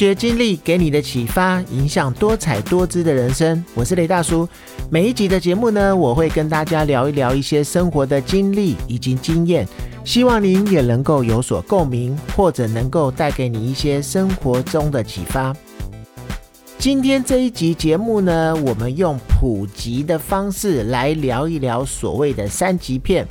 学经历给你的启发，影响多彩多姿的人生。我是雷大叔。每一集的节目呢，我会跟大家聊一聊一些生活的经历以及经验，希望您也能够有所共鸣，或者能够带给你一些生活中的启发。今天这一集节目呢，我们用普及的方式来聊一聊所谓的三级片。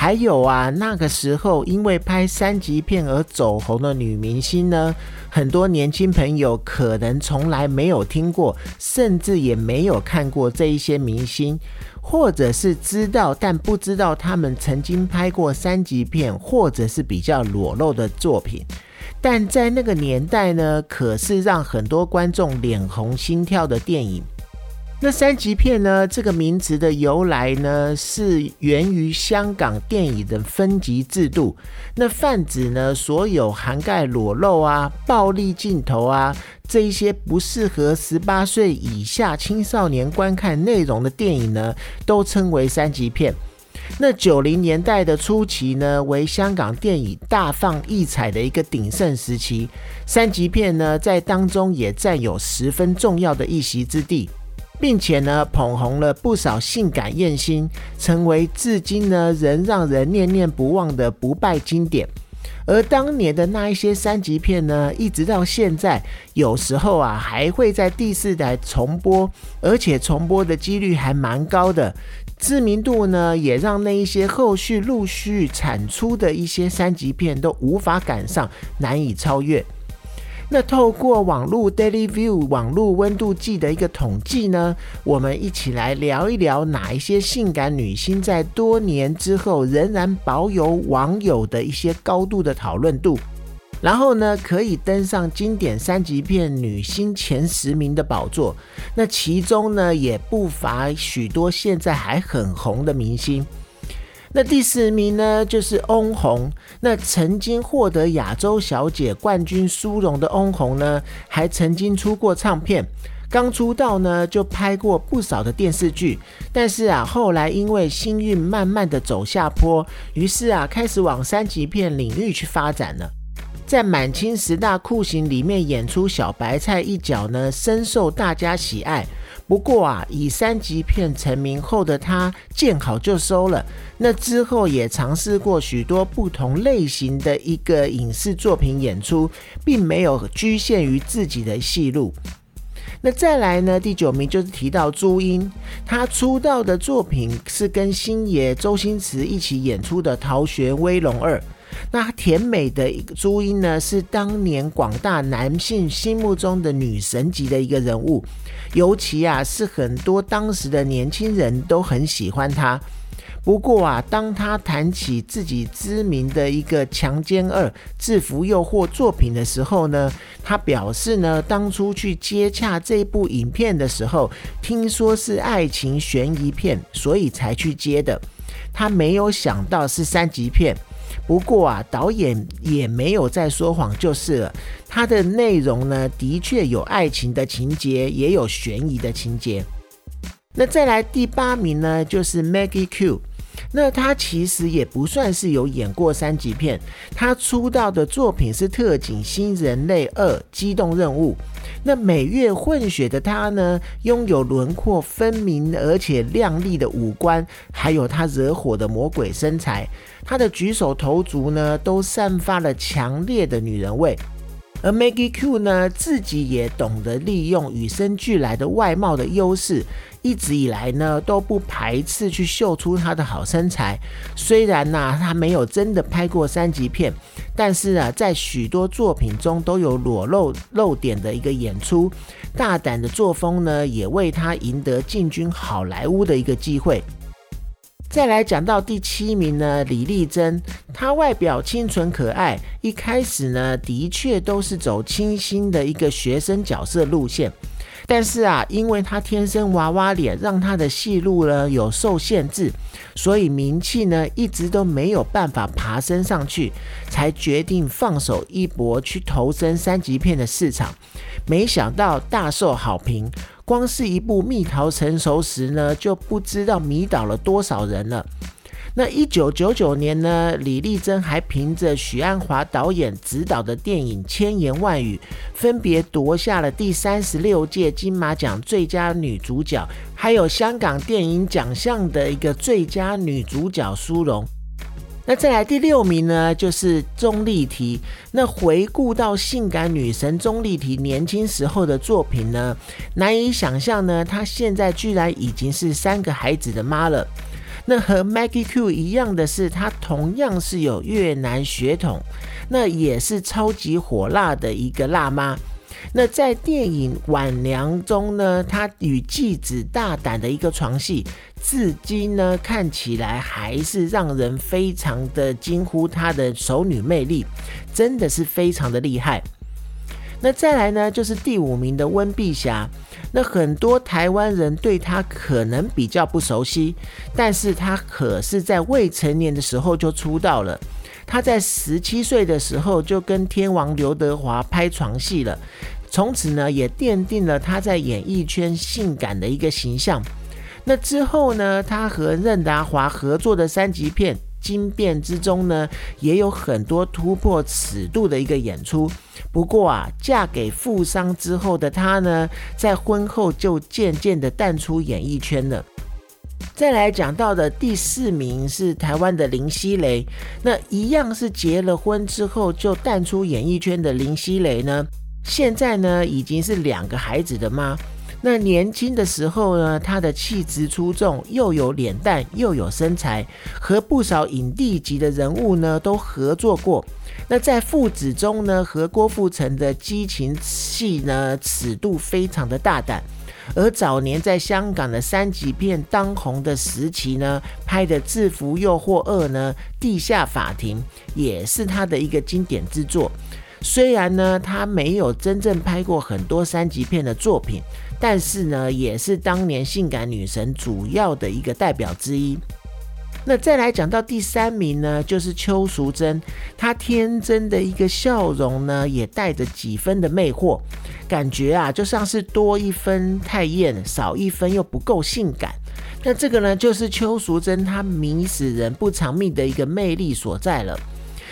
还有啊，那个时候因为拍三级片而走红的女明星呢，很多年轻朋友可能从来没有听过，甚至也没有看过这一些明星，或者是知道但不知道他们曾经拍过三级片，或者是比较裸露的作品。但在那个年代呢，可是让很多观众脸红心跳的电影。那三级片呢？这个名词的由来呢，是源于香港电影的分级制度。那泛指呢，所有涵盖裸露啊、暴力镜头啊这一些不适合十八岁以下青少年观看内容的电影呢，都称为三级片。那九零年代的初期呢，为香港电影大放异彩的一个鼎盛时期。三级片呢，在当中也占有十分重要的一席之地。并且呢，捧红了不少性感艳星，成为至今呢仍让人念念不忘的不败经典。而当年的那一些三级片呢，一直到现在，有时候啊还会在第四台重播，而且重播的几率还蛮高的，知名度呢也让那一些后续陆续产出的一些三级片都无法赶上，难以超越。那透过网络 Daily View 网络温度计的一个统计呢，我们一起来聊一聊哪一些性感女星在多年之后仍然保有网友的一些高度的讨论度，然后呢可以登上经典三级片女星前十名的宝座。那其中呢也不乏许多现在还很红的明星。那第四名呢，就是翁虹。那曾经获得亚洲小姐冠军殊荣的翁虹呢，还曾经出过唱片。刚出道呢，就拍过不少的电视剧。但是啊，后来因为星运慢慢的走下坡，于是啊，开始往三级片领域去发展了。在《满清十大酷刑》里面演出小白菜一角呢，深受大家喜爱。不过啊，以三级片成名后的他见好就收了。那之后也尝试过许多不同类型的一个影视作品演出，并没有局限于自己的戏路。那再来呢？第九名就是提到朱茵，她出道的作品是跟星爷周星驰一起演出的《逃学威龙二》。那甜美的朱茵呢，是当年广大男性心目中的女神级的一个人物，尤其啊是很多当时的年轻人都很喜欢她。不过啊，当他谈起自己知名的一个《强奸二制服诱惑》作品的时候呢，他表示呢，当初去接洽这部影片的时候，听说是爱情悬疑片，所以才去接的。他没有想到是三级片。不过啊，导演也没有在说谎就是了。它的内容呢，的确有爱情的情节，也有悬疑的情节。那再来第八名呢，就是 Maggie Q。那他其实也不算是有演过三级片，他出道的作品是特警新人类二机动任务。那美月混血的她呢，拥有轮廓分明而且亮丽的五官，还有她惹火的魔鬼身材，她的举手投足呢，都散发了强烈的女人味。而 Maggie Q 呢，自己也懂得利用与生俱来的外貌的优势，一直以来呢都不排斥去秀出她的好身材。虽然呢，她没有真的拍过三级片，但是啊，在许多作品中都有裸露露点的一个演出。大胆的作风呢，也为她赢得进军好莱坞的一个机会。再来讲到第七名呢，李丽珍，她外表清纯可爱，一开始呢的确都是走清新的一个学生角色路线，但是啊，因为她天生娃娃脸，让她的戏路呢有受限制，所以名气呢一直都没有办法爬升上去，才决定放手一搏去投身三级片的市场，没想到大受好评。光是一部《蜜桃成熟时》呢，就不知道迷倒了多少人了。那一九九九年呢，李丽珍还凭着许鞍华导演执导的电影《千言万语》，分别夺下了第三十六届金马奖最佳女主角，还有香港电影奖项的一个最佳女主角殊荣。那再来第六名呢，就是钟丽缇。那回顾到性感女神钟丽缇年轻时候的作品呢，难以想象呢，她现在居然已经是三个孩子的妈了。那和 Maggie Q 一样的是，她同样是有越南血统，那也是超级火辣的一个辣妈。那在电影《晚娘》中呢，她与继子大胆的一个床戏，至今呢看起来还是让人非常的惊呼她的熟女魅力，真的是非常的厉害。那再来呢，就是第五名的温碧霞。那很多台湾人对她可能比较不熟悉，但是她可是在未成年的时候就出道了。她在十七岁的时候就跟天王刘德华拍床戏了，从此呢也奠定了她在演艺圈性感的一个形象。那之后呢，她和任达华合作的三级片。惊变之中呢，也有很多突破尺度的一个演出。不过啊，嫁给富商之后的她呢，在婚后就渐渐的淡出演艺圈了。再来讲到的第四名是台湾的林熙蕾，那一样是结了婚之后就淡出演艺圈的林熙蕾呢，现在呢已经是两个孩子的妈。那年轻的时候呢，她的气质出众，又有脸蛋，又有身材，和不少影帝级的人物呢都合作过。那在父子中呢，和郭富城的激情戏呢，尺度非常的大胆。而早年在香港的三级片当红的时期呢，拍的《制服诱惑二》呢，《地下法庭》也是他的一个经典之作。虽然呢，他没有真正拍过很多三级片的作品。但是呢，也是当年性感女神主要的一个代表之一。那再来讲到第三名呢，就是邱淑贞，她天真的一个笑容呢，也带着几分的魅惑，感觉啊，就像是多一分太艳，少一分又不够性感。那这个呢，就是邱淑贞她迷死人不偿命的一个魅力所在了。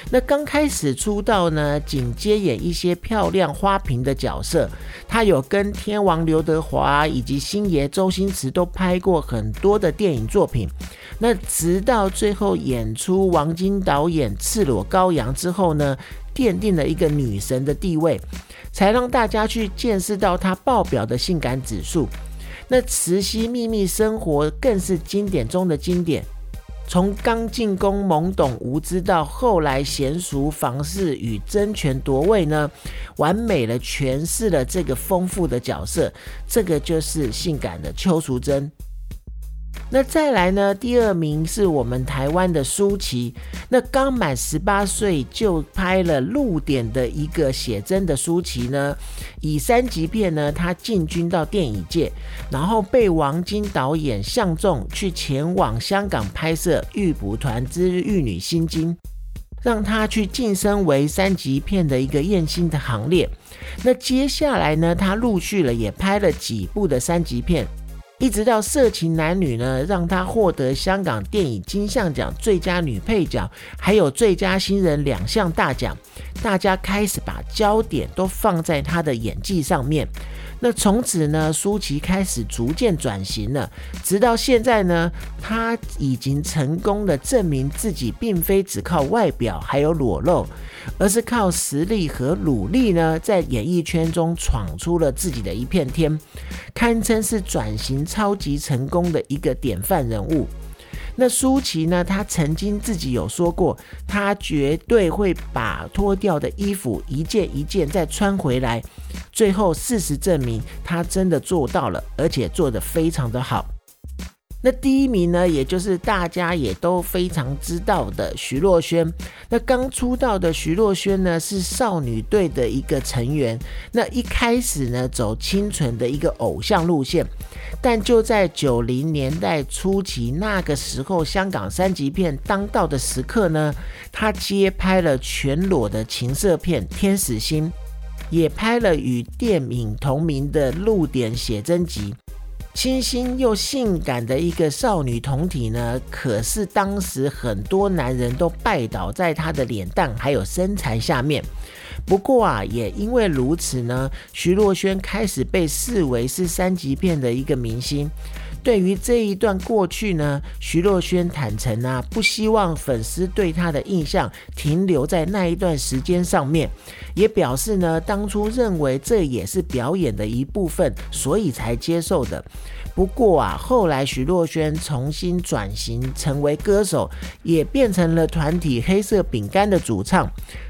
那刚开始出道呢，仅接演一些漂亮花瓶的角色。他有跟天王刘德华以及星爷周星驰都拍过很多的电影作品。那直到最后演出王晶导演《赤裸羔羊》之后呢，奠定了一个女神的地位，才让大家去见识到她爆表的性感指数。那《慈禧秘密生活》更是经典中的经典。从刚进宫懵懂无知到后来娴熟房事与争权夺位呢，完美的诠释了这个丰富的角色。这个就是性感的邱淑贞。那再来呢？第二名是我们台湾的舒淇。那刚满十八岁就拍了露点的一个写真的舒淇呢，以三级片呢，她进军到电影界，然后被王晶导演相中，去前往香港拍摄《玉蒲团之玉女心经》，让她去晋升为三级片的一个艳星的行列。那接下来呢，她陆续了也拍了几部的三级片。一直到《色情男女》呢，让她获得香港电影金像奖最佳女配角，还有最佳新人两项大奖，大家开始把焦点都放在她的演技上面。那从此呢，舒淇开始逐渐转型了，直到现在呢，她已经成功的证明自己并非只靠外表还有裸露，而是靠实力和努力呢，在演艺圈中闯出了自己的一片天，堪称是转型超级成功的一个典范人物。那舒淇呢？她曾经自己有说过，她绝对会把脱掉的衣服一件一件再穿回来。最后事实证明，她真的做到了，而且做得非常的好。那第一名呢，也就是大家也都非常知道的徐若瑄。那刚出道的徐若瑄呢，是少女队的一个成员。那一开始呢，走清纯的一个偶像路线。但就在九零年代初期，那个时候香港三级片当道的时刻呢，她接拍了全裸的情色片《天使心》，也拍了与电影同名的露点写真集。清新又性感的一个少女同体呢，可是当时很多男人都拜倒在她的脸蛋还有身材下面。不过啊，也因为如此呢，徐若瑄开始被视为是三级片的一个明星。对于这一段过去呢，徐若瑄坦诚啊，不希望粉丝对她的印象停留在那一段时间上面，也表示呢，当初认为这也是表演的一部分，所以才接受的。不过啊，后来徐若瑄重新转型成为歌手，也变成了团体黑色饼干的主唱。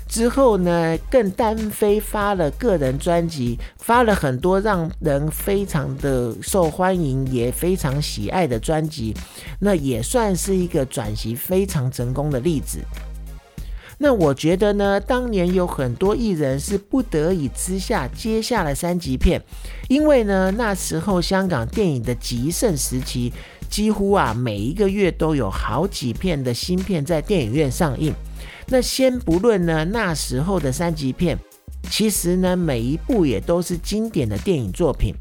之后呢，更单飞发了个人专辑，发了很多让人非常的受欢迎，也非常喜爱的专辑，那也算是一个转型非常成功的例子。那我觉得呢，当年有很多艺人是不得已之下接下了三级片，因为呢，那时候香港电影的极盛时期，几乎啊每一个月都有好几片的新片在电影院上映。那先不论呢，那时候的三级片，其实呢，每一部也都是经典的电影作品。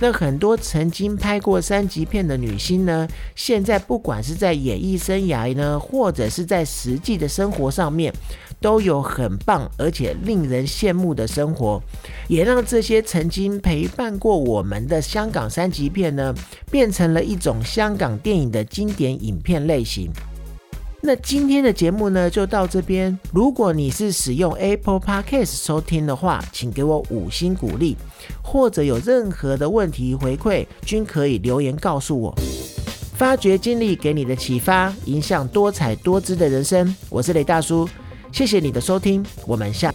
那很多曾经拍过三级片的女星呢，现在不管是在演艺生涯呢，或者是在实际的生活上面，都有很棒而且令人羡慕的生活，也让这些曾经陪伴过我们的香港三级片呢，变成了一种香港电影的经典影片类型。那今天的节目呢，就到这边。如果你是使用 Apple Podcast 收听的话，请给我五星鼓励，或者有任何的问题回馈，均可以留言告诉我。发掘经历给你的启发，影响多彩多姿的人生。我是雷大叔，谢谢你的收听，我们下。